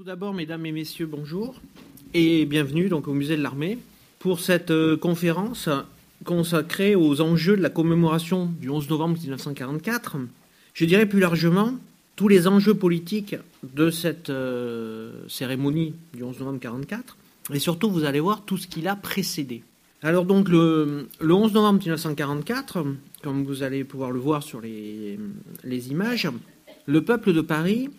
Tout d'abord, mesdames et messieurs, bonjour et bienvenue donc au musée de l'armée pour cette euh, conférence consacrée aux enjeux de la commémoration du 11 novembre 1944. Je dirais plus largement tous les enjeux politiques de cette euh, cérémonie du 11 novembre 1944 et surtout vous allez voir tout ce qui l'a précédé. Alors donc le, 11 novembre 1944, comme vous allez pouvoir le voir sur les, images, le peuple de Paris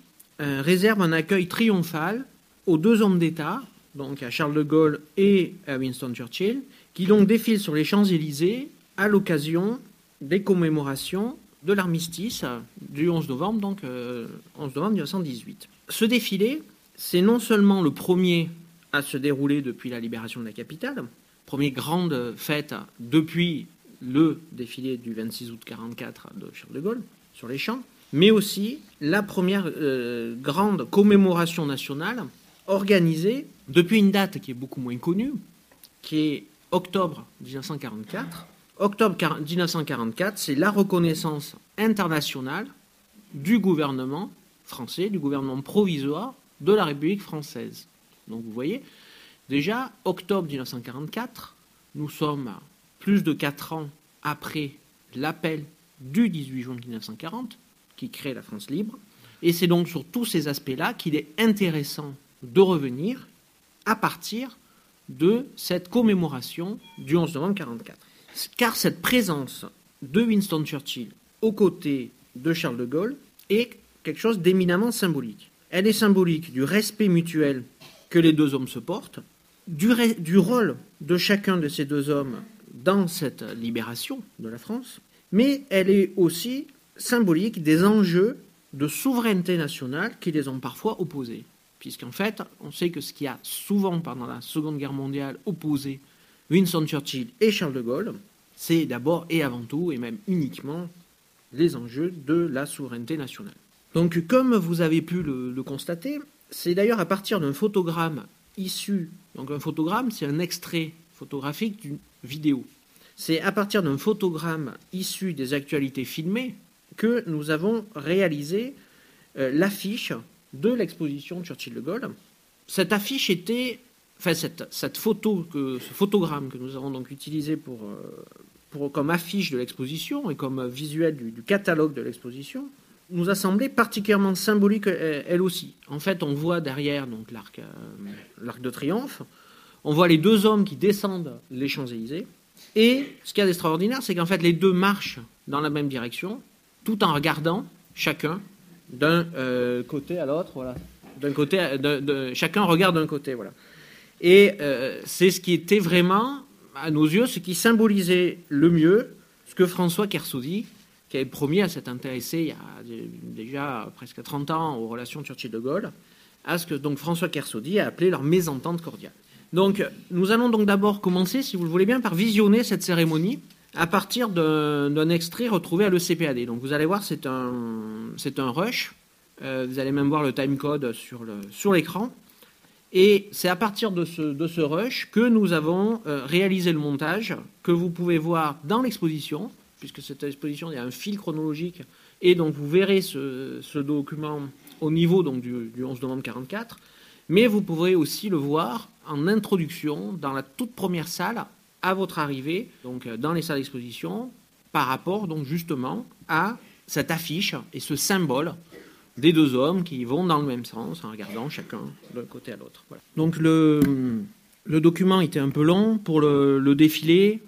euh, réserve un accueil triomphal aux deux hommes d'État, donc à Charles de Gaulle et à Winston Churchill, qui donc défilent sur les Champs-Élysées à l'occasion des commémorations de l'armistice du 11 novembre, donc 11 euh, novembre 1918. Ce défilé, c'est non seulement le premier à se dérouler depuis la libération de la capitale, première grande fête depuis le défilé du 26 août 1944 de Charles de Gaulle sur les champs, mais aussi la première euh, grande commémoration nationale organisée depuis une date qui est beaucoup moins connue, qui est octobre 1944. Octobre 1944, c'est la reconnaissance internationale du gouvernement français, du gouvernement provisoire de la République française. Donc vous voyez, déjà, octobre 1944, nous sommes plus de quatre ans après l'appel du 18 juin 1940, qui crée la France libre. Et c'est donc sur tous ces aspects-là qu'il est intéressant de revenir à partir de cette commémoration du 11 novembre 1944. Car cette présence de Winston Churchill aux côtés de Charles de Gaulle est quelque chose d'éminemment symbolique. Elle est symbolique du respect mutuel que les deux hommes se portent, du, du rôle de chacun de ces deux hommes dans cette libération de la France, mais elle est aussi symbolique des enjeux de souveraineté nationale qui les ont parfois opposés. Puisqu'en fait, on sait que ce qui a souvent, pendant la Seconde Guerre mondiale, opposé Winston Churchill et Charles de Gaulle, c'est d'abord et avant tout, et même uniquement, les enjeux de la souveraineté nationale. Donc, comme vous avez pu le, le constater, c'est d'ailleurs à partir d'un photogramme issu, donc un photogramme, c'est un extrait photographique d'une vidéo. C'est à partir d'un photogramme issu des actualités filmées que nous avons réalisé euh, l'affiche de l'exposition Churchill de Gaulle. Cette affiche était, enfin cette, photo, ce photogramme que nous avons donc utilisé euh, pour comme affiche de l'exposition et comme visuel du, catalogue de l'exposition, nous a semblé particulièrement symbolique euh, elle aussi. En fait, on voit derrière donc l'arc, l'arc de triomphe, on voit les deux hommes qui descendent les Champs-Élysées, et ce qu'il y a d'extraordinaire, c'est qu'en fait les deux marchent dans la même direction, tout en regardant chacun d'un euh, côté à l'autre, voilà. D'un côté, de, chacun regarde d'un côté, voilà. Et euh, c'est ce qui était vraiment, à nos yeux, ce qui symbolisait le mieux ce que François Kersaudy, qui avait promis à s'être intéressé il y a déjà presque 30 ans aux relations Churchill-de Gaulle, à ce que donc François Kersaudy a appelé leur mésentente cordiale. Donc, nous allons donc d'abord commencer, si vous le voulez bien, par visionner cette cérémonie à partir d'un extrait retrouvé à l'ECPAD. Donc vous allez voir, c'est un, un rush. Euh, vous allez même voir le timecode sur l'écran. Sur et c'est à partir de ce, de ce, rush que nous avons euh, réalisé le montage que vous pouvez voir dans l'exposition, puisque cette exposition, il y a un fil chronologique. Et donc vous verrez ce, ce document au niveau donc, du, du 11 novembre 1944. Mais vous pourrez aussi le voir en introduction dans la toute première salle à votre arrivée, donc euh, dans les salles d'exposition, par rapport donc justement à cette affiche et ce symbole des deux hommes qui vont dans le même sens en regardant chacun d'un côté à l'autre. Donc le, le, document était un peu long pour le, défilé.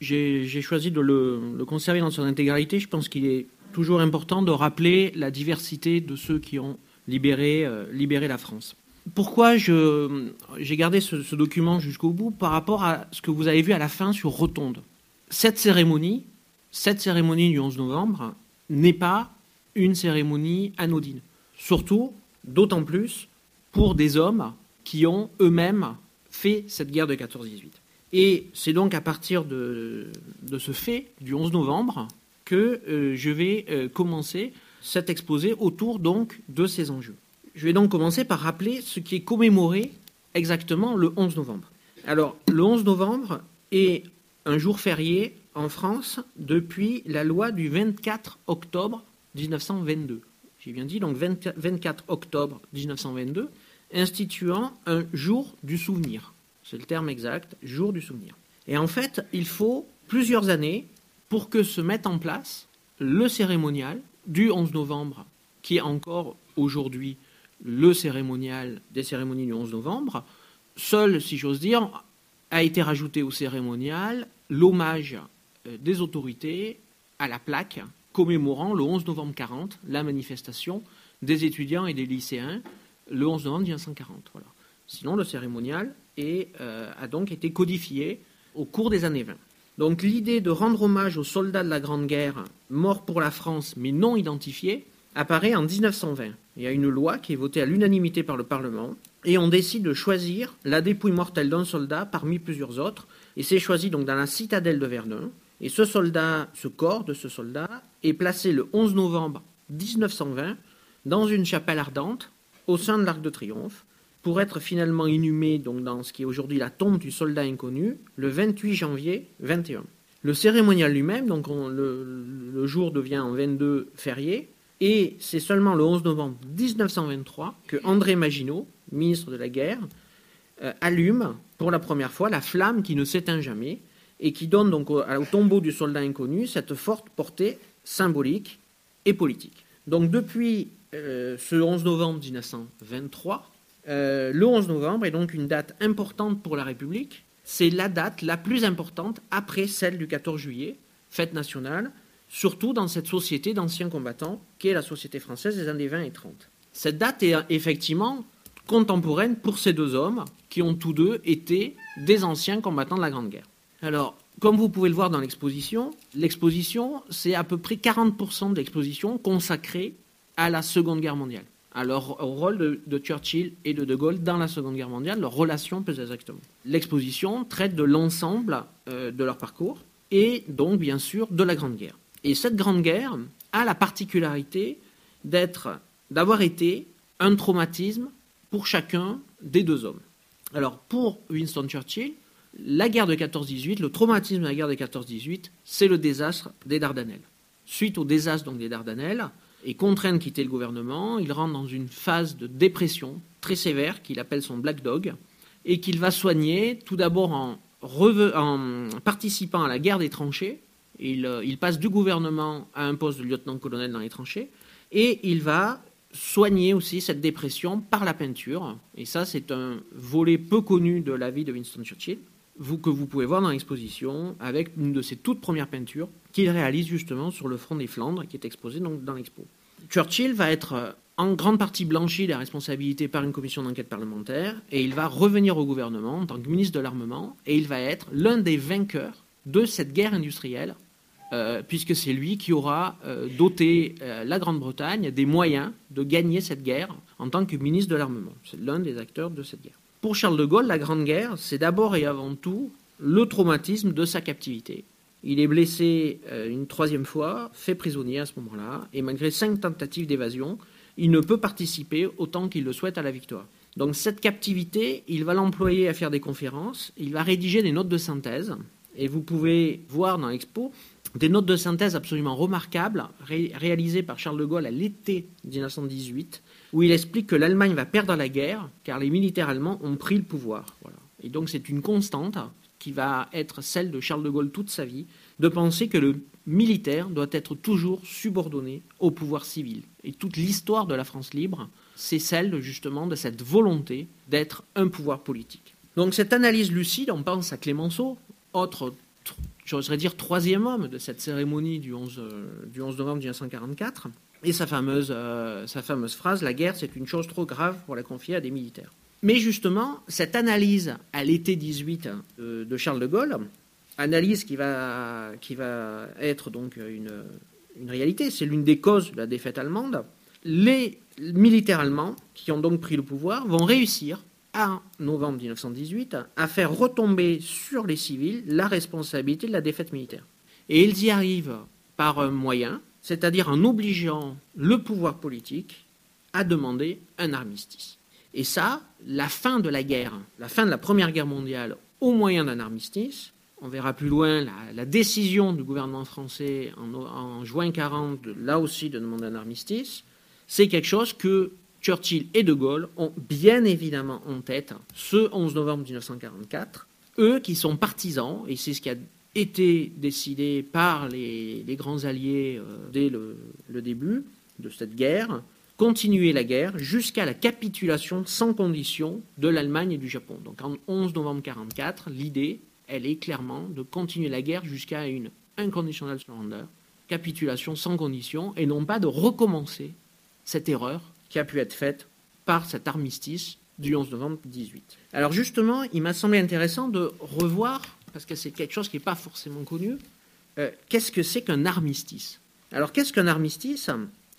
J'ai choisi de le, le, conserver dans son intégralité. Je pense qu'il est toujours important de rappeler la diversité de ceux qui ont libéré, euh, libéré la France pourquoi j'ai gardé ce, document jusqu'au bout par rapport à ce que vous avez vu à la fin sur Rotonde. Cette cérémonie, cette cérémonie du 11 novembre, n'est pas une cérémonie anodine. Surtout, d'autant plus, pour des hommes qui ont eux-mêmes fait cette guerre de 14-18. Et c'est donc à partir de, ce fait, du 11 novembre, que euh, je vais euh, commencer cet exposé autour donc de ces enjeux. Je vais donc commencer par rappeler ce qui est commémoré exactement le 11 novembre. Alors, le 11 novembre est un jour férié en France depuis la loi du 24 octobre 1922. J'ai bien dit, donc 24 octobre 1922, instituant un jour du souvenir. C'est le terme exact, jour du souvenir. Et en fait, il faut plusieurs années pour que se mette en place le cérémonial du 11 novembre, qui est encore aujourd'hui le cérémonial des cérémonies du 11 novembre. Seul, si j'ose dire, a été rajouté au cérémonial l'hommage euh, des autorités à la plaque commémorant le 11 novembre 40, la manifestation des étudiants et des lycéens le 11 novembre 1940. Voilà. Sinon, le cérémonial euh, a donc été codifié au cours des années 20. Donc l'idée de rendre hommage aux soldats de la Grande Guerre morts pour la France mais non identifiés apparaît en 1920. Il y a une loi qui est votée à l'unanimité par le Parlement et on décide de choisir la dépouille mortelle d'un soldat parmi plusieurs autres et c'est choisi donc dans la citadelle de Verdun et ce soldat, ce corps de ce soldat est placé le 11 novembre 1920 dans une chapelle ardente au sein de l'Arc de Triomphe pour être finalement inhumé dans ce qui est aujourd'hui la tombe du soldat inconnu le 28 janvier 21. Le cérémonial lui-même, donc le, jour devient en 22 férié, et c'est seulement le 11 novembre 1923 que André Maginot, ministre de la Guerre, euh, allume pour la première fois la flamme qui ne s'éteint jamais et qui donne donc au, tombeau du soldat inconnu cette forte portée symbolique et politique. Donc depuis euh, ce 11 novembre 1923, euh, le 11 novembre est donc une date importante pour la République. C'est la date la plus importante après celle du 14 juillet, fête nationale, surtout dans cette société d'anciens combattants qu'est la société française des années 20 et 30. Cette date est effectivement contemporaine pour ces deux hommes qui ont tous deux été des anciens combattants de la Grande Guerre. Alors, comme vous pouvez le voir dans l'exposition, l'exposition, c'est à peu près 40% de l'exposition consacrée à la Seconde Guerre mondiale à leur, au rôle de, Churchill et de De Gaulle dans la Seconde Guerre mondiale, leur relation plus exactement. L'exposition traite de l'ensemble euh, de leur parcours et donc bien sûr de la Grande Guerre. Et cette Grande Guerre a la particularité d'être, d'avoir été un traumatisme pour chacun des deux hommes. Alors pour Winston Churchill, la guerre de 14-18, le traumatisme de la guerre de 14-18, c'est le désastre des Dardanelles. Suite au désastre donc des Dardanelles, est contraint de quitter le gouvernement. Il rentre dans une phase de dépression très sévère qu'il appelle son Black Dog et qu'il va soigner tout d'abord en, participant à la guerre des tranchées. Il, euh, il, passe du gouvernement à un poste de lieutenant-colonel dans les tranchées et il va soigner aussi cette dépression par la peinture. Et ça, c'est un volet peu connu de la vie de Winston Churchill que vous pouvez voir dans l'exposition avec une de ses toutes premières peintures qu'il réalise justement sur le front des Flandres qui est exposée donc dans l'expo. Churchill va être euh, en grande partie blanchi des responsabilités par une commission d'enquête parlementaire et il va revenir au gouvernement en tant que ministre de l'armement et il va être l'un des vainqueurs de cette guerre industrielle euh, puisque c'est lui qui aura euh, doté la Grande-Bretagne des moyens de gagner cette guerre en tant que ministre de l'armement. C'est l'un des acteurs de cette guerre. Pour Charles de Gaulle, la Grande Guerre, c'est d'abord et avant tout le traumatisme de sa captivité. Il est blessé euh, une troisième fois, fait prisonnier à ce moment-là, et malgré cinq tentatives d'évasion, il ne peut participer autant qu'il le souhaite à la victoire. Donc cette captivité, il va l'employer à faire des conférences, il va rédiger des notes de synthèse, et vous pouvez voir dans l'expo des notes de synthèse absolument remarquables réalisées par Charles de Gaulle à l'été 1918, où il explique que l'Allemagne va perdre la guerre car les militaires allemands ont pris le pouvoir. Et donc c'est une constante qui va être celle de Charles de Gaulle toute sa vie, de penser que le militaire doit être toujours subordonné au pouvoir civil. Et toute l'histoire de la France libre, c'est celle justement de cette volonté d'être un pouvoir politique. Donc cette analyse lucide, on pense à Clémenceau, autre, j'oserais dire, troisième homme de cette cérémonie du 11, du 11 novembre 1944, et sa fameuse, euh, sa fameuse phrase, la guerre c'est une chose trop grave pour la confier à des militaires. Mais justement, cette analyse à l'été 18 de, Charles de Gaulle, analyse qui va, qui va être donc une, une réalité, c'est l'une des causes de la défaite allemande, les militaires allemands, qui ont donc pris le pouvoir, vont réussir, en novembre 1918, à faire retomber sur les civils la responsabilité de la défaite militaire. Et ils y arrivent par un moyen, c'est-à-dire en obligeant le pouvoir politique à demander un armistice. Et ça, la fin de la guerre, la fin de la Première Guerre mondiale au moyen d'un armistice, on verra plus loin la, décision du gouvernement français en, juin 40, là aussi, de demander un armistice, c'est quelque chose que Churchill et De Gaulle ont bien évidemment en tête ce 11 novembre 1944, eux qui sont partisans, et c'est ce qui a été décidé par les, grands alliés euh, dès le, début de cette guerre, continuer la guerre jusqu'à la capitulation sans condition de l'Allemagne et du Japon. Donc en 11 novembre 1944, l'idée, elle est clairement de continuer la guerre jusqu'à une unconditional surrender, capitulation sans condition, et non pas de recommencer cette erreur qui a pu être faite par cet armistice du 11 novembre 18. Alors justement, il m'a semblé intéressant de revoir, parce que c'est quelque chose qui n'est pas forcément connu, euh, qu'est-ce que c'est qu'un armistice? Alors qu'est-ce qu'un armistice?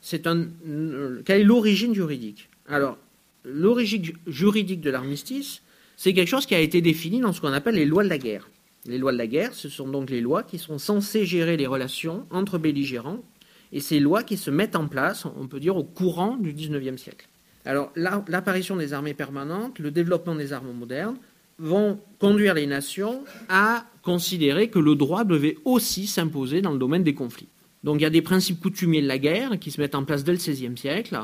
C'est un, euh, quelle est l'origine juridique? Alors l'origine juridique de l'armistice, c'est quelque chose qui a été défini dans ce qu'on appelle les lois de la guerre. Les lois de la guerre, ce sont donc les lois qui sont censées gérer les relations entre belligérants et ces lois qui se mettent en place, on peut dire, au courant du XIXe siècle. Alors, l'apparition des armées permanentes, le développement des armes modernes vont conduire les nations à considérer que le droit devait aussi s'imposer dans le domaine des conflits. Donc il y a des principes coutumiers de la guerre qui se mettent en place dès le XVIe siècle.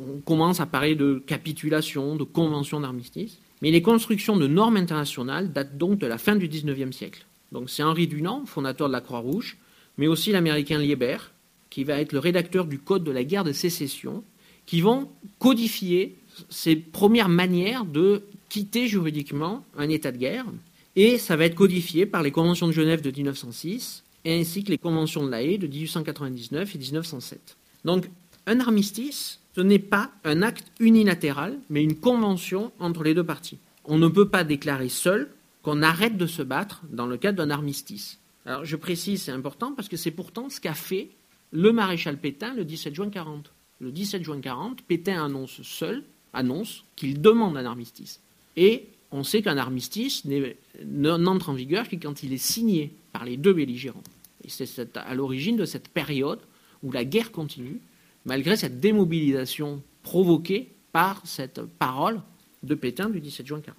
On commence à parler de capitulation, de convention d'armistice. Mais les constructions de normes internationales datent donc de la fin du XIXe siècle. Donc c'est Henri Dunant, fondateur de la Croix-Rouge, mais aussi l'américain Liebert, qui va être le rédacteur du Code de la guerre de sécession, qui vont codifier ces premières manières de quitter juridiquement un état de guerre. Et ça va être codifié par les conventions de Genève de 1906 ainsi que les conventions de La Haye de 1899 et 1907. Donc un armistice, ce n'est pas un acte unilatéral, mais une convention entre les deux parties. On ne peut pas déclarer seul qu'on arrête de se battre dans le cadre d'un armistice. Alors je précise, c'est important parce que c'est pourtant ce qu'a fait le maréchal Pétain le 17 juin 40. Le 17 juin 40, Pétain annonce seul, annonce qu'il demande un armistice. Et on sait qu'un armistice n'entre en vigueur que quand il est signé par les deux belligérants. Et c'est à l'origine de cette période où la guerre continue, malgré cette démobilisation provoquée par cette parole de Pétain du 17 juin 40.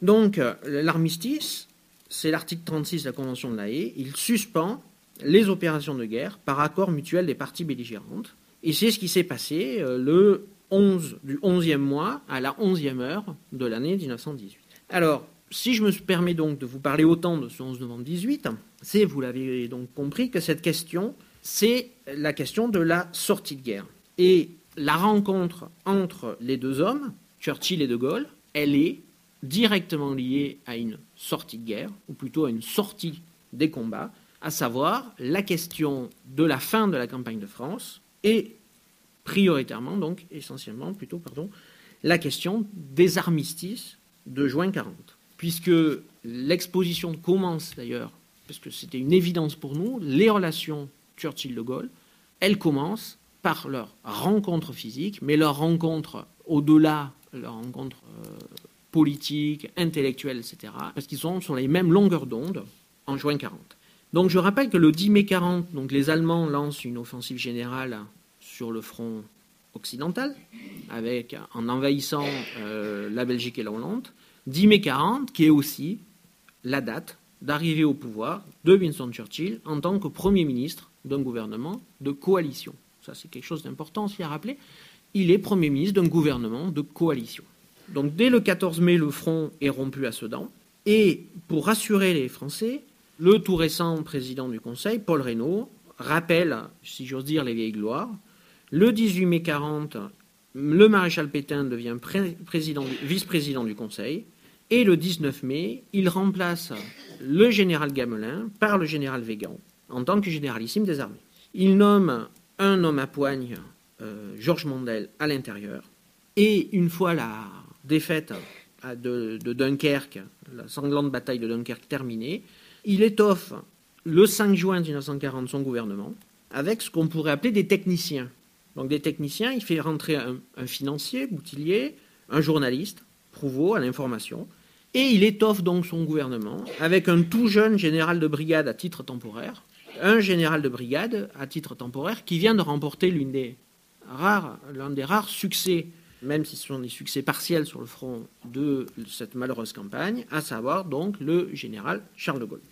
Donc euh, l'armistice, c'est l'article 36 de la Convention de la Haye, il suspend les opérations de guerre par accord mutuel des parties belligérantes. Et c'est ce qui s'est passé euh, le 11 du 11e mois à la 11e heure de l'année 1918. Alors, si je me permets donc de vous parler autant de ce 11 novembre 18, c'est, vous l'avez donc compris, que cette question, c'est la question de la sortie de guerre. Et la rencontre entre les deux hommes, Churchill et De Gaulle, elle est directement liée à une sortie de guerre, ou plutôt à une sortie des combats, à savoir la question de la fin de la campagne de France et prioritairement, donc essentiellement plutôt, pardon, la question des armistices de juin 40. Puisque l'exposition commence d'ailleurs, parce que c'était une évidence pour nous, les relations Churchill-De Gaulle, elles commencent par leur rencontre physique, mais leur rencontre au-delà, leur rencontre euh, politique, intellectuelle, etc., parce qu'ils sont sur les mêmes longueurs d'onde en juin 40. Donc je rappelle que le 10 mai 40, donc les Allemands lancent une offensive générale sur le front occidental, avec, en envahissant euh, la Belgique et la Hollande. 10 mai 40, qui est aussi la date d'arrivée au pouvoir de Winston Churchill en tant que Premier ministre d'un gouvernement de coalition. Ça, c'est quelque chose d'important aussi à rappeler. Il est Premier ministre d'un gouvernement de coalition. Donc dès le 14 mai, le front est rompu à Sedan. Et pour rassurer les Français, le tout récent président du Conseil, Paul Reynaud, rappelle, si j'ose dire, les vieilles gloires. Le 18 mai 40, le maréchal Pétain devient vice-président du Conseil. Et le 19 mai, il remplace le général Gamelin par le général Végan en tant que généralissime des armées. Il nomme un homme à poigne, euh, Georges Mondel, à l'intérieur. Et une fois la défaite de Dunkerque, la sanglante bataille de Dunkerque terminée, il étoffe le 5 juin 1940 son gouvernement avec ce qu'on pourrait appeler des techniciens. Donc des techniciens, il fait rentrer un, financier, Boutillier, un journaliste, Prouveau à l'information, et il étoffe donc son gouvernement avec un tout jeune général de brigade à titre temporaire, un général de brigade à titre temporaire qui vient de remporter l'une des rares, l'un des rares succès, même si ce sont des succès partiels sur le front de cette malheureuse campagne, à savoir donc le général Charles de Gaulle.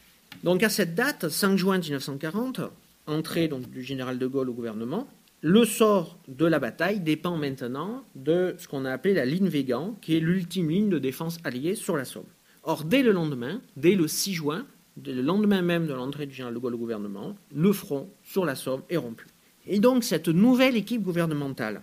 Donc à cette date, 5 juin 1940, entrée du général de Gaulle au gouvernement, le sort de la bataille dépend maintenant de ce qu'on a appelé la ligne Végan, qui est l'ultime ligne de défense alliée sur la Somme. Or, dès le lendemain, dès le 6 juin, le lendemain même de l'entrée du général de Gaulle au gouvernement, le front sur la Somme est rompu. Et donc, cette nouvelle équipe gouvernementale,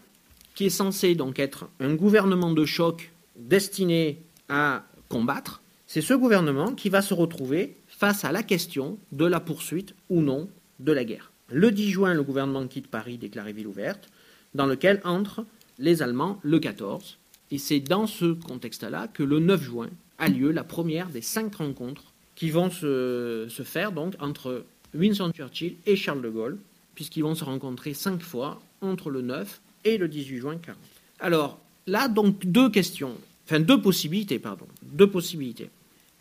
qui est censée donc être un gouvernement de choc destiné à combattre, c'est ce gouvernement qui va se retrouver face à la question de la poursuite ou non de la guerre. Le 10 juin, le gouvernement quitte Paris, déclaré ville ouverte, dans lequel entrent les Allemands le 14. Et c'est dans ce contexte-là que le 9 juin a lieu la première des cinq rencontres qui vont se, faire donc entre Winston Churchill et Charles de Gaulle, puisqu'ils vont se rencontrer cinq fois entre le 9 et le 18 juin 40. Alors là, donc deux questions, enfin deux possibilités, pardon, deux possibilités.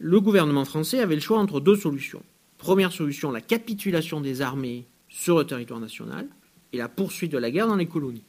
Le gouvernement français avait le choix entre deux solutions. Première solution, la capitulation des armées sur le territoire national et la poursuite de la guerre dans les colonies.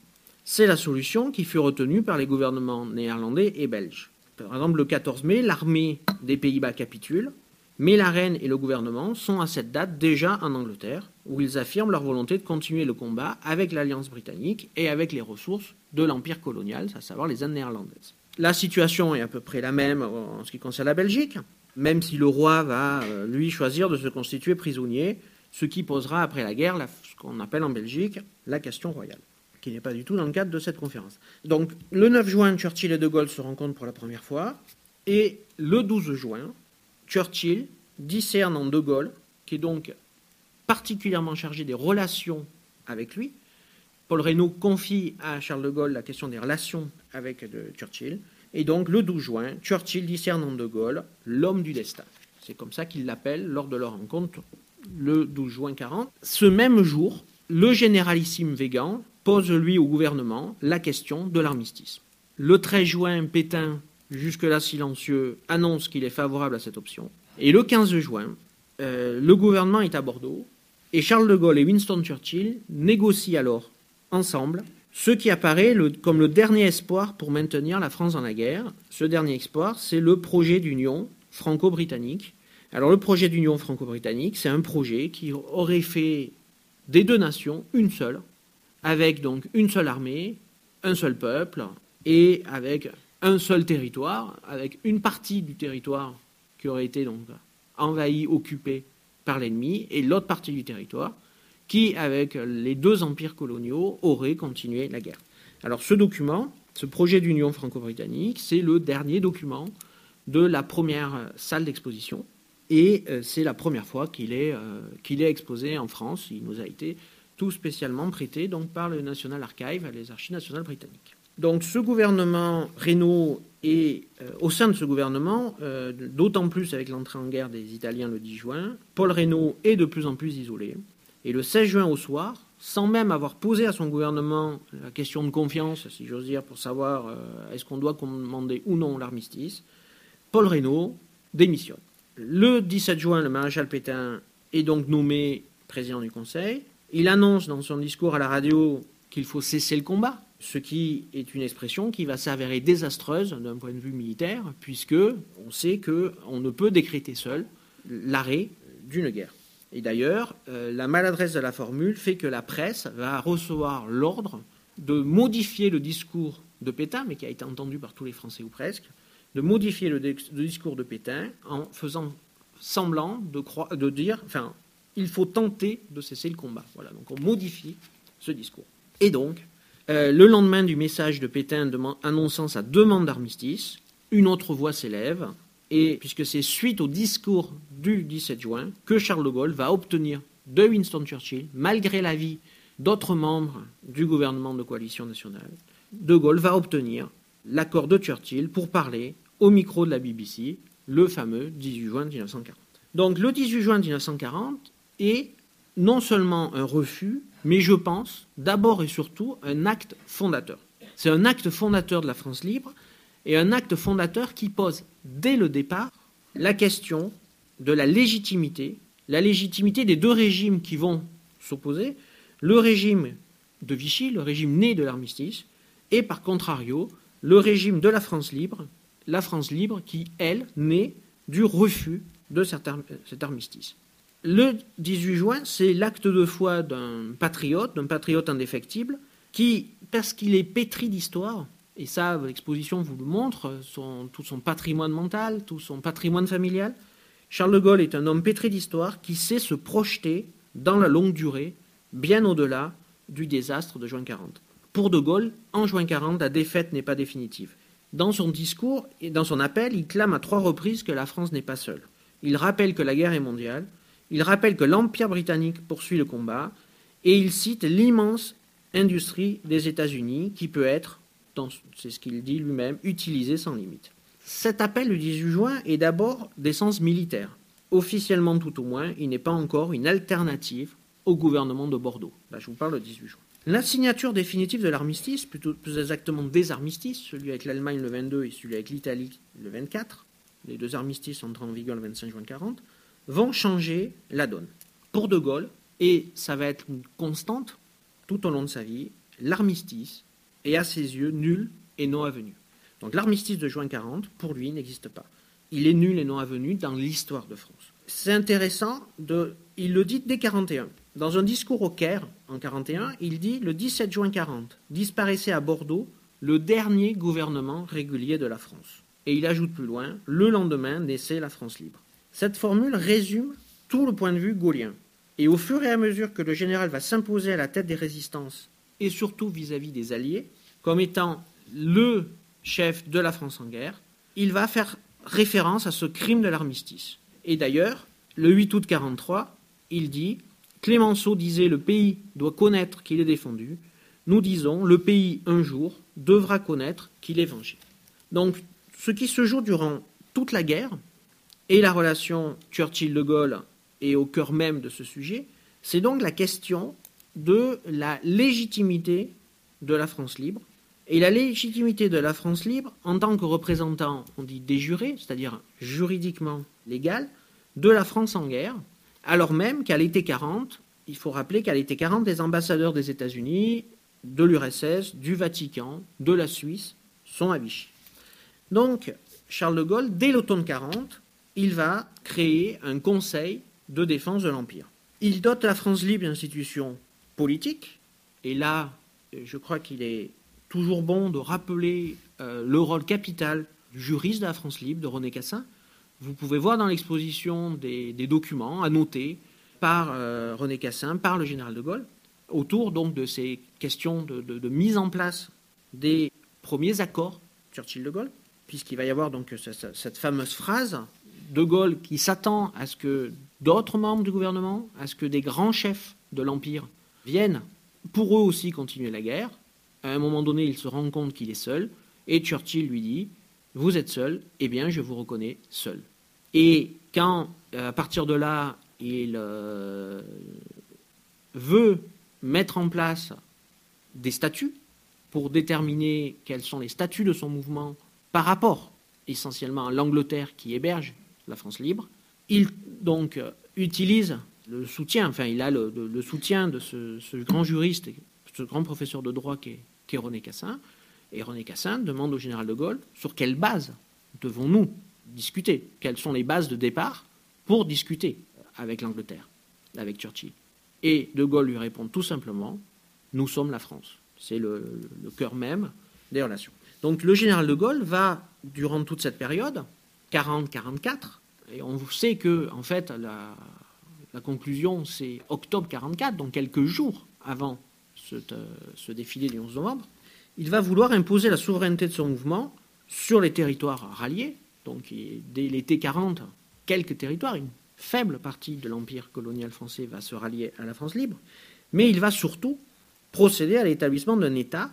C'est la solution qui fut retenue par les gouvernements néerlandais et belges. Par exemple, le 14 mai, l'armée des Pays-Bas capitule, mais la reine et le gouvernement sont à cette date déjà en Angleterre, où ils affirment leur volonté de continuer le combat avec l'Alliance britannique et avec les ressources de l'empire colonial, à savoir les Indes néerlandaises. La situation est à peu près la même en ce qui concerne la Belgique, même si le roi va, euh, lui, choisir de se constituer prisonnier, ce qui posera après la guerre ce qu'on appelle en Belgique la question royale, qui n'est pas du tout dans le cadre de cette conférence. Donc le 9 juin, Churchill et De Gaulle se rencontrent pour la première fois, et le 12 juin, Churchill discerne en De Gaulle, qui est donc particulièrement chargé des relations avec lui. Paul Reynaud confie à Charles de Gaulle la question des relations avec Churchill. Et donc, le 12 juin, Churchill discerne en De Gaulle l'homme du destin. C'est comme ça qu'il l'appelle lors de leur rencontre le 12 juin 40. Ce même jour, le généralissime Végan pose, lui, au gouvernement la question de l'armistice. Le 13 juin, Pétain jusque-là silencieux, annonce qu'il est favorable à cette option. Et le 15 juin, euh, le gouvernement est à Bordeaux et Charles de Gaulle et Winston Churchill négocient alors ensemble ce qui apparaît comme le dernier espoir pour maintenir la France dans la guerre. Ce dernier espoir, c'est le projet d'union franco-britannique. Alors le projet d'union franco-britannique, c'est un projet qui aurait fait des deux nations une seule, avec donc une seule armée, un seul peuple, et avec un seul territoire, avec une partie du territoire qui aurait été donc envahi, occupé par l'ennemi, et l'autre partie du territoire qui, avec les deux empires coloniaux, aurait continué la guerre. Alors ce document, ce projet d'union franco-britannique, c'est le dernier document de la première salle d'exposition, et euh, c'est la première fois qu'il est, euh, qu'il est exposé en France. Il nous a été tout spécialement prêté donc, par le National Archive, les archives nationales britanniques. Donc ce gouvernement Renault et euh, au sein de ce gouvernement, euh, d'autant plus avec l'entrée en guerre des Italiens le 10 juin, Paul Reynaud est de plus en plus isolé. Et le 16 juin au soir, sans même avoir posé à son gouvernement la question de confiance, si j'ose dire, pour savoir euh, est-ce qu'on doit commander ou non l'armistice, Paul Reynaud démissionne. Le 17 juin, le maréchal Pétain est donc nommé président du Conseil. Il annonce dans son discours à la radio qu'il faut cesser le combat ce qui est une expression qui va s'avérer désastreuse d'un point de vue militaire, puisque on sait qu'on ne peut décréter seul l'arrêt d'une guerre. Et d'ailleurs, euh, la maladresse de la formule fait que la presse va recevoir l'ordre de modifier le discours de Pétain, mais qui a été entendu par tous les Français ou presque, de modifier le, discours de Pétain en faisant semblant de, dire, enfin, il faut tenter de cesser le combat. Voilà, donc on modifie ce discours. Et donc, euh, le lendemain du message de Pétain annonçant sa demande d'armistice, une autre voix s'élève, et puisque c'est suite au discours du 17 juin que Charles de Gaulle va obtenir de Winston Churchill, malgré l'avis d'autres membres du gouvernement de coalition nationale, de Gaulle va obtenir l'accord de Churchill pour parler au micro de la BBC le fameux 18 juin 1940. Donc le 18 juin 1940 est non seulement un refus, mais je pense d'abord et surtout un acte fondateur. C'est un acte fondateur de la France libre et un acte fondateur qui pose dès le départ la question de la légitimité, la légitimité des deux régimes qui vont s'opposer, le régime de Vichy, le régime né de l'armistice, et par contrario, le régime de la France libre, la France libre qui, elle, naît du refus de cet armistice. Le 18 juin, c'est l'acte de foi d'un patriote, d'un patriote indéfectible, qui, parce qu'il est pétri d'histoire, et ça, l'exposition vous le montre, tout son patrimoine mental, tout son patrimoine familial, Charles de Gaulle est un homme pétri d'histoire qui sait se projeter dans la longue durée, bien au-delà du désastre de juin 40. Pour de Gaulle, en juin 40, la défaite n'est pas définitive. Dans son discours et dans son appel, il clame à trois reprises que la France n'est pas seule. Il rappelle que la guerre est mondiale, il rappelle que l'Empire britannique poursuit le combat, et il cite l'immense industrie des États-Unis qui peut être, c'est ce qu'il dit lui-même, utilisée sans limite. Cet appel du 18 juin est d'abord d'essence militaire. Officiellement tout au moins, il n'est pas encore une alternative au gouvernement de Bordeaux. Là, je vous parle du 18 juin. La signature définitive de l'armistice, plutôt plus exactement des armistices, celui avec l'Allemagne le 22 et celui avec l'Italie le 24, les deux armistices entrant en vigueur le 25 juin 40, vont changer la donne. Pour De Gaulle, et ça va être une constante tout au long de sa vie, l'armistice est à ses yeux nul et non avenu. Donc l'armistice de juin 40, pour lui, n'existe pas. Il est nul et non avenu dans l'histoire de France. C'est intéressant, de, il le dit dès 41. Dans un discours au Caire, en 41, il dit Le 17 juin 40, disparaissait à Bordeaux le dernier gouvernement régulier de la France. Et il ajoute plus loin Le lendemain naissait la France libre. Cette formule résume tout le point de vue gaulien. Et au fur et à mesure que le général va s'imposer à la tête des résistances, et surtout vis-à-vis -vis des Alliés, comme étant le chef de la France en guerre, il va faire référence à ce crime de l'armistice. Et d'ailleurs, le 8 août 43, il dit Clémenceau disait le pays doit connaître qu'il est défendu. Nous disons le pays un jour devra connaître qu'il est vengé. Donc, ce qui se joue durant toute la guerre et la relation Churchill-De Gaulle est au cœur même de ce sujet, c'est donc la question de la légitimité de la France libre et la légitimité de la France libre en tant que représentant, on dit des jurés, c'est-à-dire juridiquement légal, de la France en guerre, alors même qu'à l'été 40, il faut rappeler qu'à l'été 40, des ambassadeurs des États-Unis, de l'URSS, du Vatican, de la Suisse sont à Vichy. Donc, Charles de Gaulle, dès l'automne 40, il va créer un conseil de défense de l'Empire. Il dote la France libre d'institutions politiques, et là, je crois qu'il est toujours bon de rappeler euh, le rôle capital du juriste de la France libre, de René Cassin, vous pouvez voir dans l'exposition des, documents annotés par euh, René Cassin, par le général de Gaulle, autour donc de ces questions de, mise en place des premiers accords Churchill-de Gaulle, puisqu'il va y avoir donc cette, fameuse phrase de Gaulle qui s'attend à ce que d'autres membres du gouvernement, à ce que des grands chefs de l'Empire viennent pour eux aussi continuer la guerre. À un moment donné, il se rend compte qu'il est seul, et Churchill lui dit Vous êtes seul, eh bien je vous reconnais seul. Et quand, euh, à partir de là, il euh, veut mettre en place des statuts pour déterminer quels sont les statuts de son mouvement par rapport essentiellement à l'Angleterre qui héberge la France libre, il donc utilise le soutien, enfin il a le, soutien de ce, grand juriste, ce grand professeur de droit qui est René Cassin, et René Cassin demande au général de Gaulle sur quelle base devons-nous discuter? Quelles sont les bases de départ pour discuter avec l'Angleterre, avec Churchill? Et De Gaulle lui répond tout simplement Nous sommes la France. C'est le, cœur même des relations. Donc le général de Gaulle va, durant toute cette période, 40-44, et on sait que, en fait, la, la conclusion, c'est octobre 44, donc quelques jours avant ce, ce, défilé du 11 novembre, il va vouloir imposer la souveraineté de son mouvement sur les territoires ralliés, donc dès l'été 40, quelques territoires, une faible partie de l'empire colonial français va se rallier à la France libre, mais il va surtout procéder à l'établissement d'un État,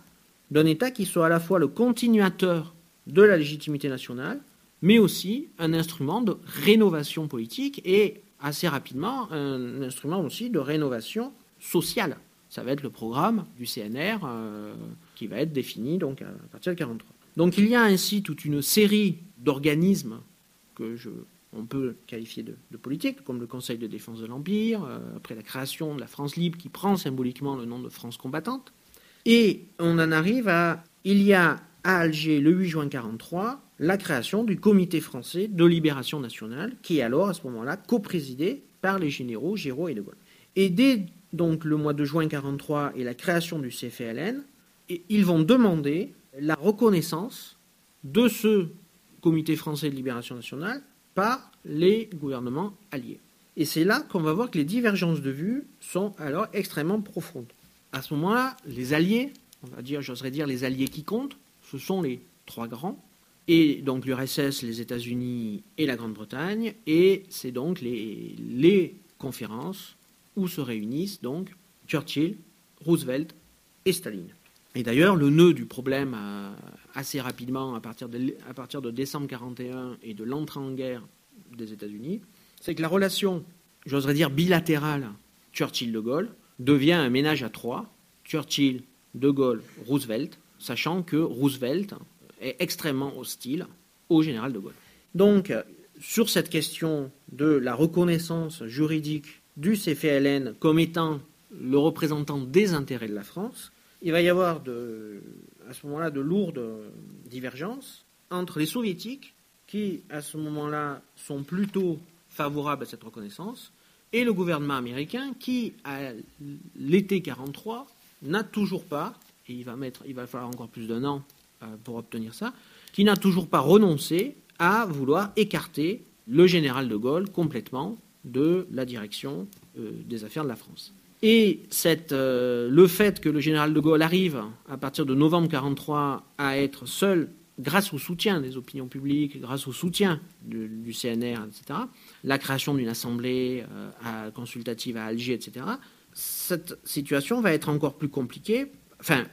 d'un État qui soit à la fois le continuateur de la légitimité nationale, mais aussi un instrument de rénovation politique et assez rapidement un instrument aussi de rénovation sociale. Ça va être le programme du CNR euh, qui va être défini donc à partir de 1943. Donc il y a ainsi toute une série d'organismes que je, on peut qualifier de, politiques, comme le Conseil de défense de l'Empire, euh, après la création de la France libre qui prend symboliquement le nom de France combattante. Et on en arrive à, il y a à Alger le 8 juin 1943 la création du Comité français de libération nationale, qui est alors à ce moment-là coprésidé par les généraux Giraud et de Gaulle. Et dès donc le mois de juin 1943 et la création du CFLN, ils vont demander la reconnaissance de ce comité français de libération nationale par les gouvernements alliés. Et c'est là qu'on va voir que les divergences de vues sont alors extrêmement profondes. À ce moment-là, les alliés, on va dire, j'oserais dire les alliés qui comptent, ce sont les trois grands, et donc l'URSS, les États-Unis et la Grande-Bretagne, et c'est donc les, conférences où se réunissent donc Churchill, Roosevelt et Staline. Et d'ailleurs, le nœud du problème, euh, assez rapidement, à partir de, à partir de décembre 1941 et de l'entrée en guerre des États-Unis, c'est que la relation, j'oserais dire bilatérale, Churchill-De Gaulle, devient un ménage à trois, Churchill, De Gaulle, Roosevelt, sachant que Roosevelt est extrêmement hostile au général de Gaulle. Donc, sur cette question de la reconnaissance juridique du CFLN comme étant le représentant des intérêts de la France, il va y avoir à ce moment-là de lourdes divergences entre les soviétiques, qui à ce moment-là sont plutôt favorables à cette reconnaissance, et le gouvernement américain qui, à l'été 1943, n'a toujours pas, il va, falloir encore plus d'un an euh, pour obtenir ça, qui n'a toujours pas renoncé à vouloir écarter le général de Gaulle complètement de la direction euh, des affaires de la France. Et euh, le fait que le général de Gaulle arrive, à partir de novembre 1943, à être seul grâce au soutien des opinions publiques, grâce au soutien du CNR, etc., la création d'une assemblée consultative à Alger, etc., cette situation va être encore plus compliquée. Enfin,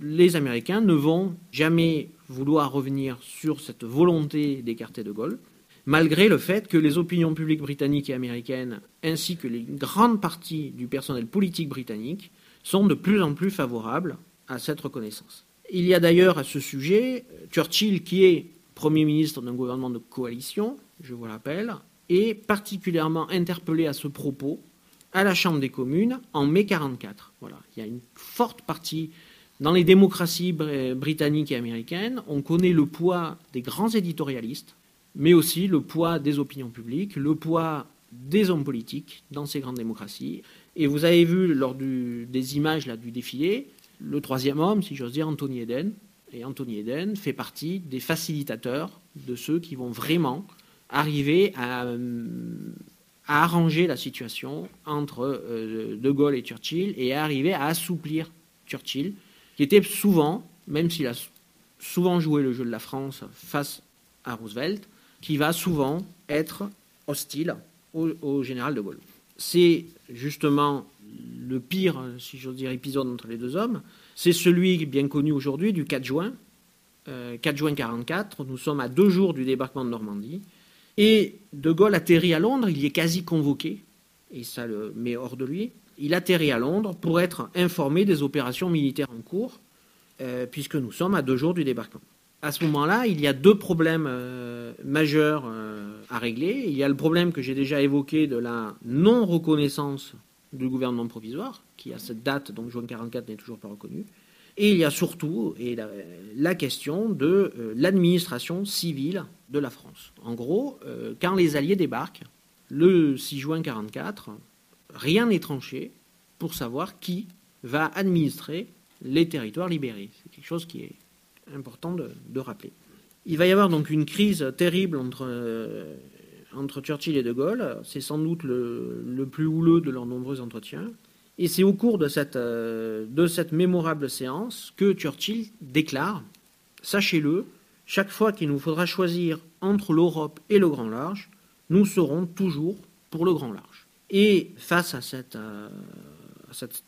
les Américains ne vont jamais vouloir revenir sur cette volonté d'écarter de Gaulle malgré le fait que les opinions publiques britanniques et américaines, ainsi que les grandes parties du personnel politique britannique, sont de plus en plus favorables à cette reconnaissance. Il y a d'ailleurs à ce sujet Churchill, qui est Premier ministre d'un gouvernement de coalition, je vous rappelle, est particulièrement interpellé à ce propos à la Chambre des communes en mai 1944. Voilà. Il y a une forte partie dans les démocraties britanniques et américaines, on connaît le poids des grands éditorialistes mais aussi le poids des opinions publiques, le poids des hommes politiques dans ces grandes démocraties. Et vous avez vu lors des images là, du défilé, le troisième homme, si j'ose dire, Anthony Eden. Et Anthony Eden fait partie des facilitateurs de ceux qui vont vraiment arriver à, arranger la situation entre euh, De Gaulle et Churchill et arriver à assouplir Churchill, qui était souvent, même s'il a souvent joué le jeu de la France face à Roosevelt, qui va souvent être hostile au, général de Gaulle. C'est justement le pire, si j'ose dire, épisode entre les deux hommes. C'est celui bien connu aujourd'hui du 4 juin. 4 euh, juin 1944, nous sommes à deux jours du débarquement de Normandie. Et De Gaulle atterrit à Londres, il y est quasi convoqué, et ça le met hors de lui. Il atterrit à Londres pour être informé des opérations militaires en cours, euh, puisque nous sommes à deux jours du débarquement à ce moment-là, il y a deux problèmes euh, majeurs euh, à régler. Il y a le problème que j'ai déjà évoqué de la non-reconnaissance du gouvernement provisoire, qui à cette date, donc juin 44, n'est toujours pas reconnu. Et il y a surtout la, question de l'administration civile de la France. En gros, quand les Alliés débarquent, le 6 juin 44, rien n'est tranché pour savoir qui va administrer les territoires libérés. C'est quelque chose qui est important de, rappeler. Il va y avoir donc une crise terrible entre, euh, Churchill et De Gaulle. C'est sans doute le, plus houleux de leurs nombreux entretiens. Et c'est au cours de cette, euh, de cette mémorable séance que Churchill déclare Sachez-le, chaque fois qu'il nous faudra choisir entre l'Europe et le grand large, nous serons toujours pour le grand large. Et face à cette, euh,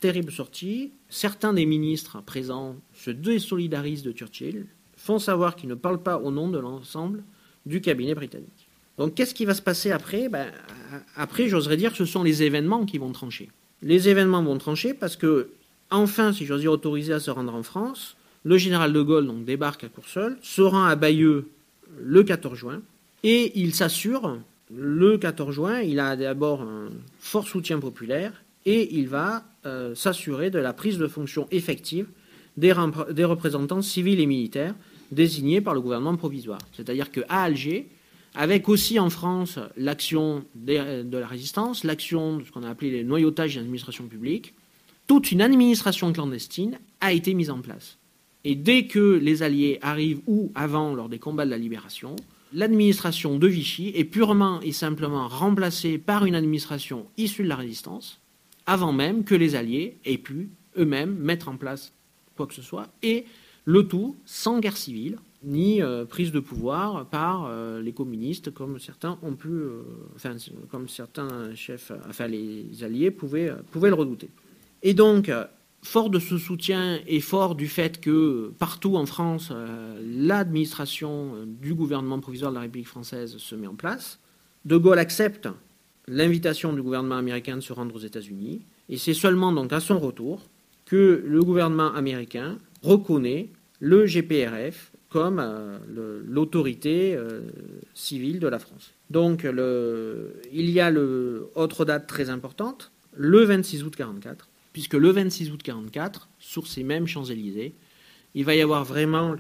terrible sortie, certains des ministres présents se désolidarisent de Churchill, font savoir qu'ils ne parlent pas au nom de l'ensemble du cabinet britannique. Donc qu'est-ce qui va se passer après? Ben, Après, j'oserais dire ce sont les événements qui vont trancher. Les événements vont trancher parce que, enfin, si j'ose dire, autorisé à se rendre en France, le général de Gaulle débarque à Courseul, se rend à Bayeux le 14 juin, et il s'assure, le 14 juin, il a d'abord un fort soutien populaire, et il va euh, s'assurer de la prise de fonction effective des, représentants civils et militaires désignés par le gouvernement provisoire. C'est-à-dire qu'à Alger, avec aussi en France l'action de la résistance, l'action de ce qu'on a appelé les noyautages de l'administration publique, toute une administration clandestine a été mise en place. Et dès que les Alliés arrivent, ou avant, lors des combats de la libération, l'administration de Vichy est purement et simplement remplacée par une administration issue de la résistance, avant même que les Alliés aient pu eux-mêmes mettre en place quoi que ce soit, et le tout sans guerre civile, ni euh, prise de pouvoir par euh, les communistes, comme certains ont pu, euh, enfin, comme certains chefs, enfin les Alliés pouvaient, pouvaient le redouter. Et donc, fort de ce soutien et fort du fait que partout en France, l'administration du gouvernement provisoire de la République française se met en place, De Gaulle accepte l'invitation du gouvernement américain de se rendre aux États-Unis, et c'est seulement donc à son retour que le gouvernement américain reconnaît le GPRF comme euh, l'autorité euh, civile de la France. Donc il y a le, autre date très importante, le 26 août 44, puisque le 26 août 44, sur ces mêmes Champs-Élysées, il va y avoir vraiment,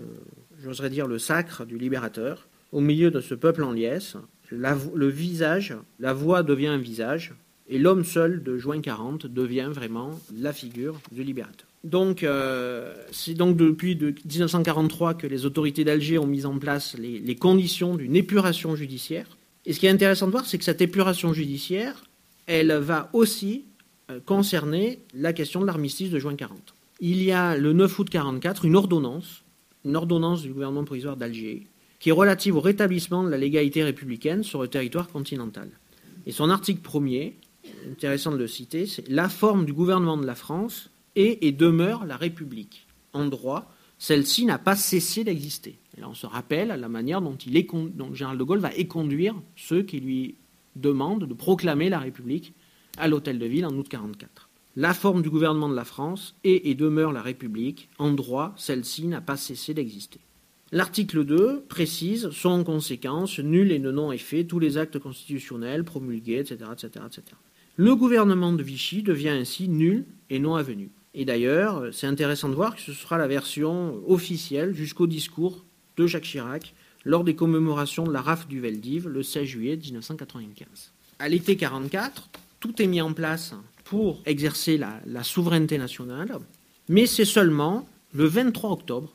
j'oserais dire, le sacre du libérateur, au milieu de ce peuple en liesse. le visage, la voix devient un visage, et l'homme seul de juin 40 devient vraiment la figure du libérateur. Donc, euh, c'est donc depuis 1943 que les autorités d'Alger ont mis en place les, conditions d'une épuration judiciaire. Et ce qui est intéressant de voir, c'est que cette épuration judiciaire, elle va aussi euh, concerner la question de l'armistice de juin 40. Il y a le 9 août 44 une ordonnance, une ordonnance du gouvernement provisoire d'Alger, qui est relative au rétablissement de la légalité républicaine sur le territoire continental. Et son article premier, intéressant de le citer, c'est la forme du gouvernement de la France et demeure la République. En droit, celle-ci n'a pas cessé d'exister. Et là, on se rappelle la manière dont, il est, dont général de Gaulle va éconduire ceux qui lui demandent de proclamer la République à l'Hôtel de Ville en août 44. La forme du gouvernement de la France est et demeure la République. En droit, celle-ci n'a pas cessé d'exister. L'article 2 précise sont en conséquence nuls et non effet tous les actes constitutionnels promulgués, etc., etc., etc. Le gouvernement de Vichy devient ainsi nul et non avenu. Et d'ailleurs, c'est intéressant de voir que ce sera la version officielle jusqu'au discours de Jacques Chirac lors des commémorations de la RAF du Veldiv le 16 juillet 1995. À l'été 44, tout est mis en place pour exercer la, souveraineté nationale, mais c'est seulement le 23 octobre,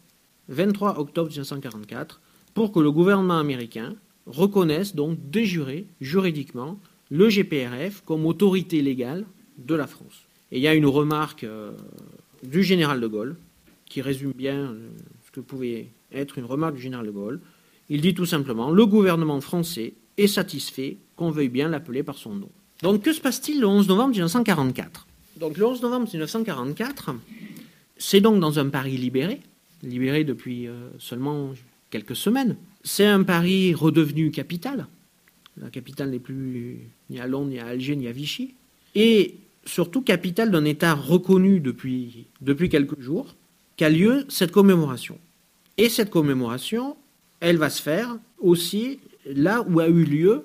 23 octobre 1944, pour que le gouvernement américain reconnaisse donc déjuré juridiquement le GPRF comme autorité légale de la France. Et il y a une remarque euh, du général de Gaulle qui résume bien euh, ce que pouvait être une remarque du général de Gaulle. Il dit tout simplement Le gouvernement français est satisfait qu'on veuille bien l'appeler par son nom. Donc que se passe-t-il le 11 novembre 1944 Donc le 11 novembre 1944, c'est donc dans un Paris libéré, libéré depuis euh, seulement quelques semaines. C'est un Paris redevenu capitale. La capitale n'est plus ni à Londres, ni à Alger, ni à Vichy. Et surtout capitale d'un État reconnu depuis, depuis quelques jours, qu'a lieu cette commémoration. Et cette commémoration, elle va se faire aussi là où a eu lieu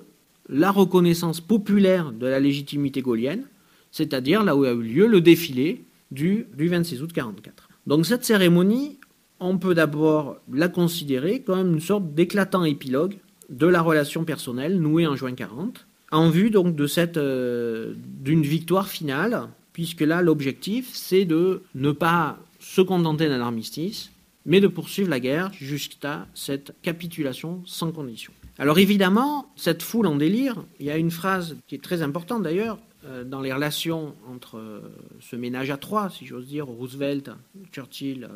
la reconnaissance populaire de la légitimité gaulienne, c'est-à-dire là où a eu lieu le défilé du, du 26 août 1944. Donc cette cérémonie, on peut d'abord la considérer comme une sorte d'éclatant épilogue de la relation personnelle nouée en juin 40, en vue donc euh, d'une victoire finale, puisque là l'objectif c'est de ne pas se contenter d'un armistice, mais de poursuivre la guerre jusqu'à cette capitulation sans condition. Alors évidemment, cette foule en délire, il y a une phrase qui est très importante d'ailleurs euh, dans les relations entre euh, ce ménage à trois, si j'ose dire, Roosevelt, Churchill,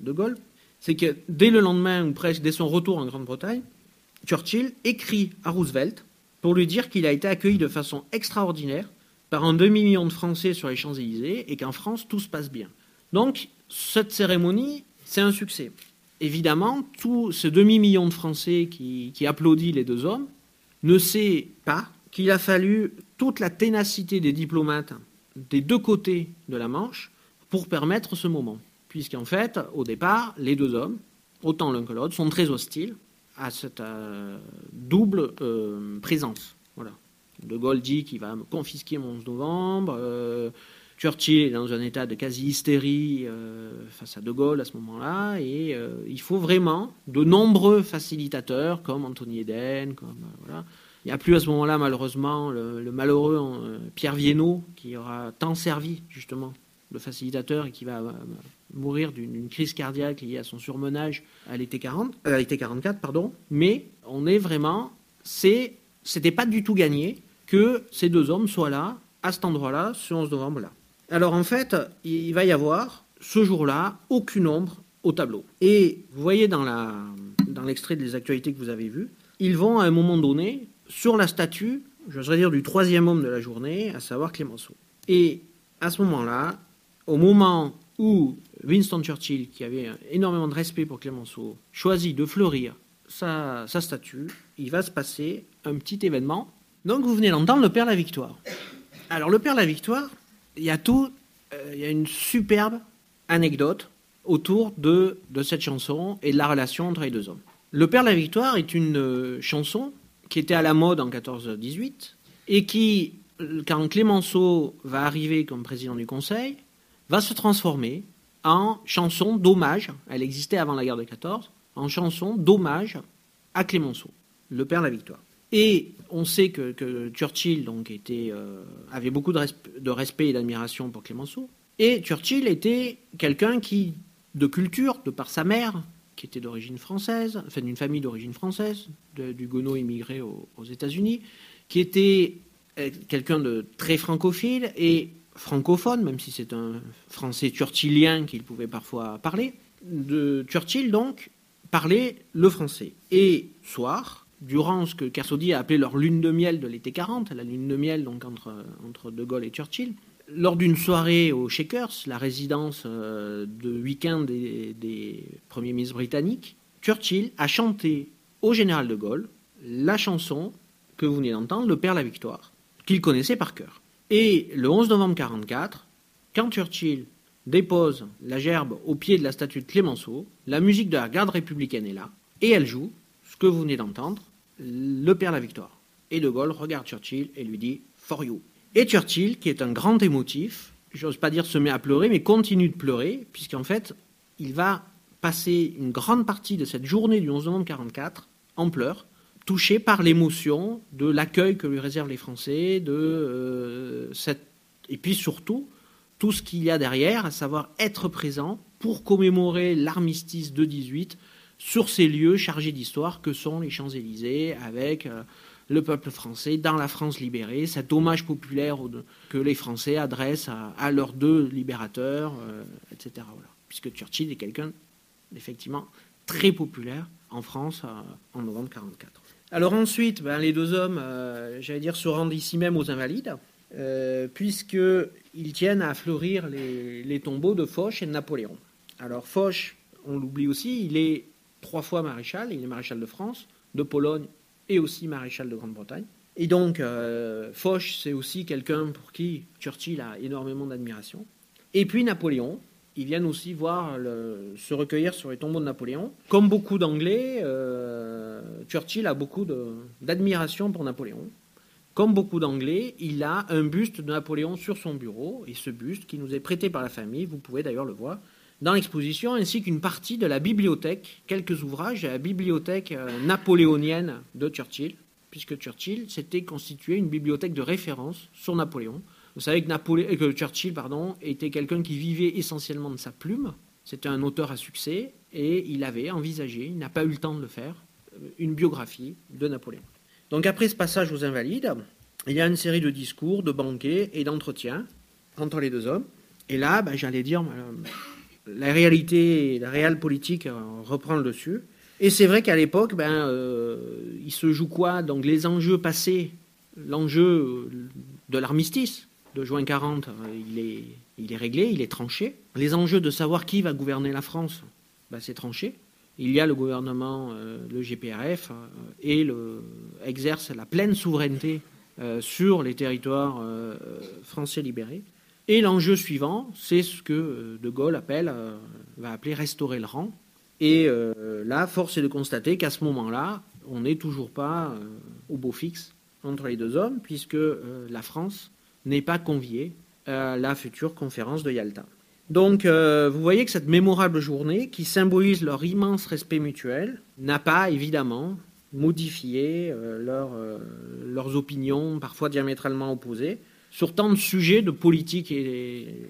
De Gaulle, c'est que dès le lendemain, ou presque dès son retour en Grande-Bretagne, Churchill écrit à Roosevelt pour lui dire qu'il a été accueilli de façon extraordinaire par un demi-million de Français sur les Champs-Élysées et qu'en France, tout se passe bien. Donc, cette cérémonie, c'est un succès. Évidemment, tout ce demi-million de Français qui, applaudit les deux hommes ne sait pas qu'il a fallu toute la ténacité des diplomates des deux côtés de la Manche pour permettre ce moment. Puisqu'en fait, au départ, les deux hommes, autant l'un que l'autre, sont très hostiles à cette euh, double euh, présence. Voilà. De Gaulle dit qu'il va me confisquer mon 11 novembre, euh, Churchill est dans un état de quasi-hystérie face à De Gaulle à ce moment-là, et il faut vraiment de nombreux facilitateurs comme Anthony Eden, comme voilà, il n'y a plus à ce moment-là, malheureusement, le, malheureux euh, Pierre Viennot, qui aura tant servi, justement, le facilitateur et qui va euh, mourir d'une crise cardiaque liée à son surmenage à l'été 40, euh, à l'été 44, pardon. Mais on est vraiment, c'était pas du tout gagné que ces deux hommes soient là, à cet endroit-là, ce 11 novembre-là. Alors en fait, il va y avoir ce jour-là aucune ombre au tableau. Et vous voyez dans, l'extrait des actualités que vous avez vu, ils vont à un moment donné sur la statue, j'oserais dire, du troisième homme de la journée, à savoir Clémenceau. Et à ce moment-là, au moment où Winston Churchill, qui avait énormément de respect pour Clémenceau, choisit de fleurir sa, statue, il va se passer un petit événement. Donc vous venez d'entendre le Père la Victoire. Alors le Père la Victoire, il y a tout, euh, il y a une superbe anecdote autour de, de cette chanson et de la relation entre les deux hommes. Le Père la Victoire est une euh, chanson qui était à la mode en 14-18 et qui, quand Clémenceau va arriver comme président du Conseil, va se transformer en chanson d'hommage, elle existait avant la guerre de 14, en chanson d'hommage à Clémenceau, le père de la victoire. Et on sait que, Churchill donc, euh, avait beaucoup de, de respect et d'admiration pour Clémenceau. Et Churchill était quelqu'un qui, de culture, de par sa mère, qui était d'origine française, enfin d'une famille d'origine française, du Gono immigré aux, États-Unis, qui était euh, quelqu'un de très francophile et francophone, même si c'est un français churchillien qu'il pouvait parfois parler. De Churchill, donc, parlait le français. Et soir, durant ce que Carsodi a appelé leur lune de miel de l'été 40, la lune de miel donc entre, entre De Gaulle et Churchill, lors d'une soirée au Shakers, la résidence euh, de week-end des, premiers ministres britanniques, Churchill a chanté au général de Gaulle la chanson que vous venez d'entendre, Le Père la Victoire, qu'il connaissait par cœur. Et le 11 novembre 1944, quand Churchill dépose la gerbe au pied de la statue de Clémenceau, la musique de la garde républicaine est là, et elle joue ce que vous venez d'entendre, Le Père la Victoire. Et de Gaulle regarde Churchill et lui dit For you. Et Churchill, qui est un grand émotif, j'ose pas dire se met à pleurer, mais continue de pleurer, puisqu'en fait, il va passer une grande partie de cette journée du 11 novembre 1944 en pleurs, touché par l'émotion de l'accueil que lui réservent les Français, de euh, et puis surtout tout ce qu'il y a derrière, à savoir être présent pour commémorer l'armistice de 18 sur ces lieux chargés d'histoire que sont les Champs-Élysées, avec euh, le peuple français dans la France libérée, cet hommage populaire que les Français adressent à, leurs deux libérateurs, euh, etc. Puisque Churchill est quelqu'un, effectivement, très populaire en France euh, en novembre 1944. Alors ensuite, ben, les deux hommes, j'allais dire, se rendent ici même aux Invalides, puisqu'ils tiennent à fleurir les, les, tombeaux de Foch et de Napoléon. Alors Foch, on l'oublie aussi, il est trois fois maréchal, il est maréchal de France, de Pologne et aussi maréchal de Grande-Bretagne. Et donc, euh, Foch, c'est aussi quelqu'un pour qui Churchill a énormément d'admiration. Et puis Napoléon, ils viennent aussi voir se recueillir sur les tombeaux de Napoléon. Comme beaucoup d'Anglais, euh, Churchill a beaucoup d'admiration pour Napoléon. Comme beaucoup d'Anglais, il a un buste de Napoléon sur son bureau, et ce buste qui nous est prêté par la famille, vous pouvez d'ailleurs le voir, dans l'exposition, ainsi qu'une partie de la bibliothèque, quelques ouvrages de la bibliothèque euh, napoléonienne de Churchill, puisque Churchill s'était constitué une bibliothèque de référence sur Napoléon. Vous savez que, que Churchill était quelqu'un qui vivait essentiellement de sa plume, c'était un auteur à succès, et il avait envisagé, il n'a pas eu le temps de le faire, euh, une biographie de Napoléon. Donc après ce passage aux Invalides, il y a une série de discours, de banquets et d'entretiens entre les deux hommes. Et là, ben, j'allais dire, la réalité, la réelle politique euh, reprend le dessus. Et c'est vrai qu'à l'époque, ben, euh, il se joue quoi Donc les enjeux passés, l'enjeu de l'armistice de juin 40, euh, il est, réglé, il est tranché. Les enjeux de savoir qui va gouverner la France, ben, c'est tranché. Il y a le gouvernement, le GPRF, et exerce la pleine souveraineté sur les territoires français libérés. Et l'enjeu suivant, c'est ce que euh, De Gaulle appelle, euh, va appeler restaurer le rang. Et euh, là, force est de constater qu'à ce moment-là, on n'est toujours pas au beau fixe entre les deux hommes, puisque la France n'est pas conviée la future conférence de Yalta. Donc, vous voyez que cette mémorable journée, qui symbolise leur immense respect mutuel, n'a pas évidemment modifié leurs opinions, parfois diamétralement opposées, sur tant de sujets de politique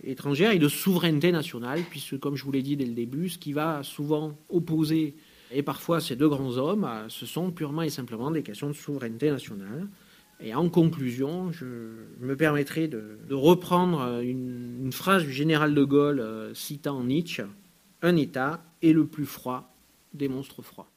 étrangère et de souveraineté nationale, puisque, comme je vous l'ai dit dès le début, ce qui va souvent opposer, et parfois ces deux grands hommes, ce sont purement et simplement des questions de souveraineté nationale. Et en conclusion, je me permettrai de, reprendre une, une, phrase du général de Gaulle euh, citant Nietzsche Un État est le plus froid des monstres froids.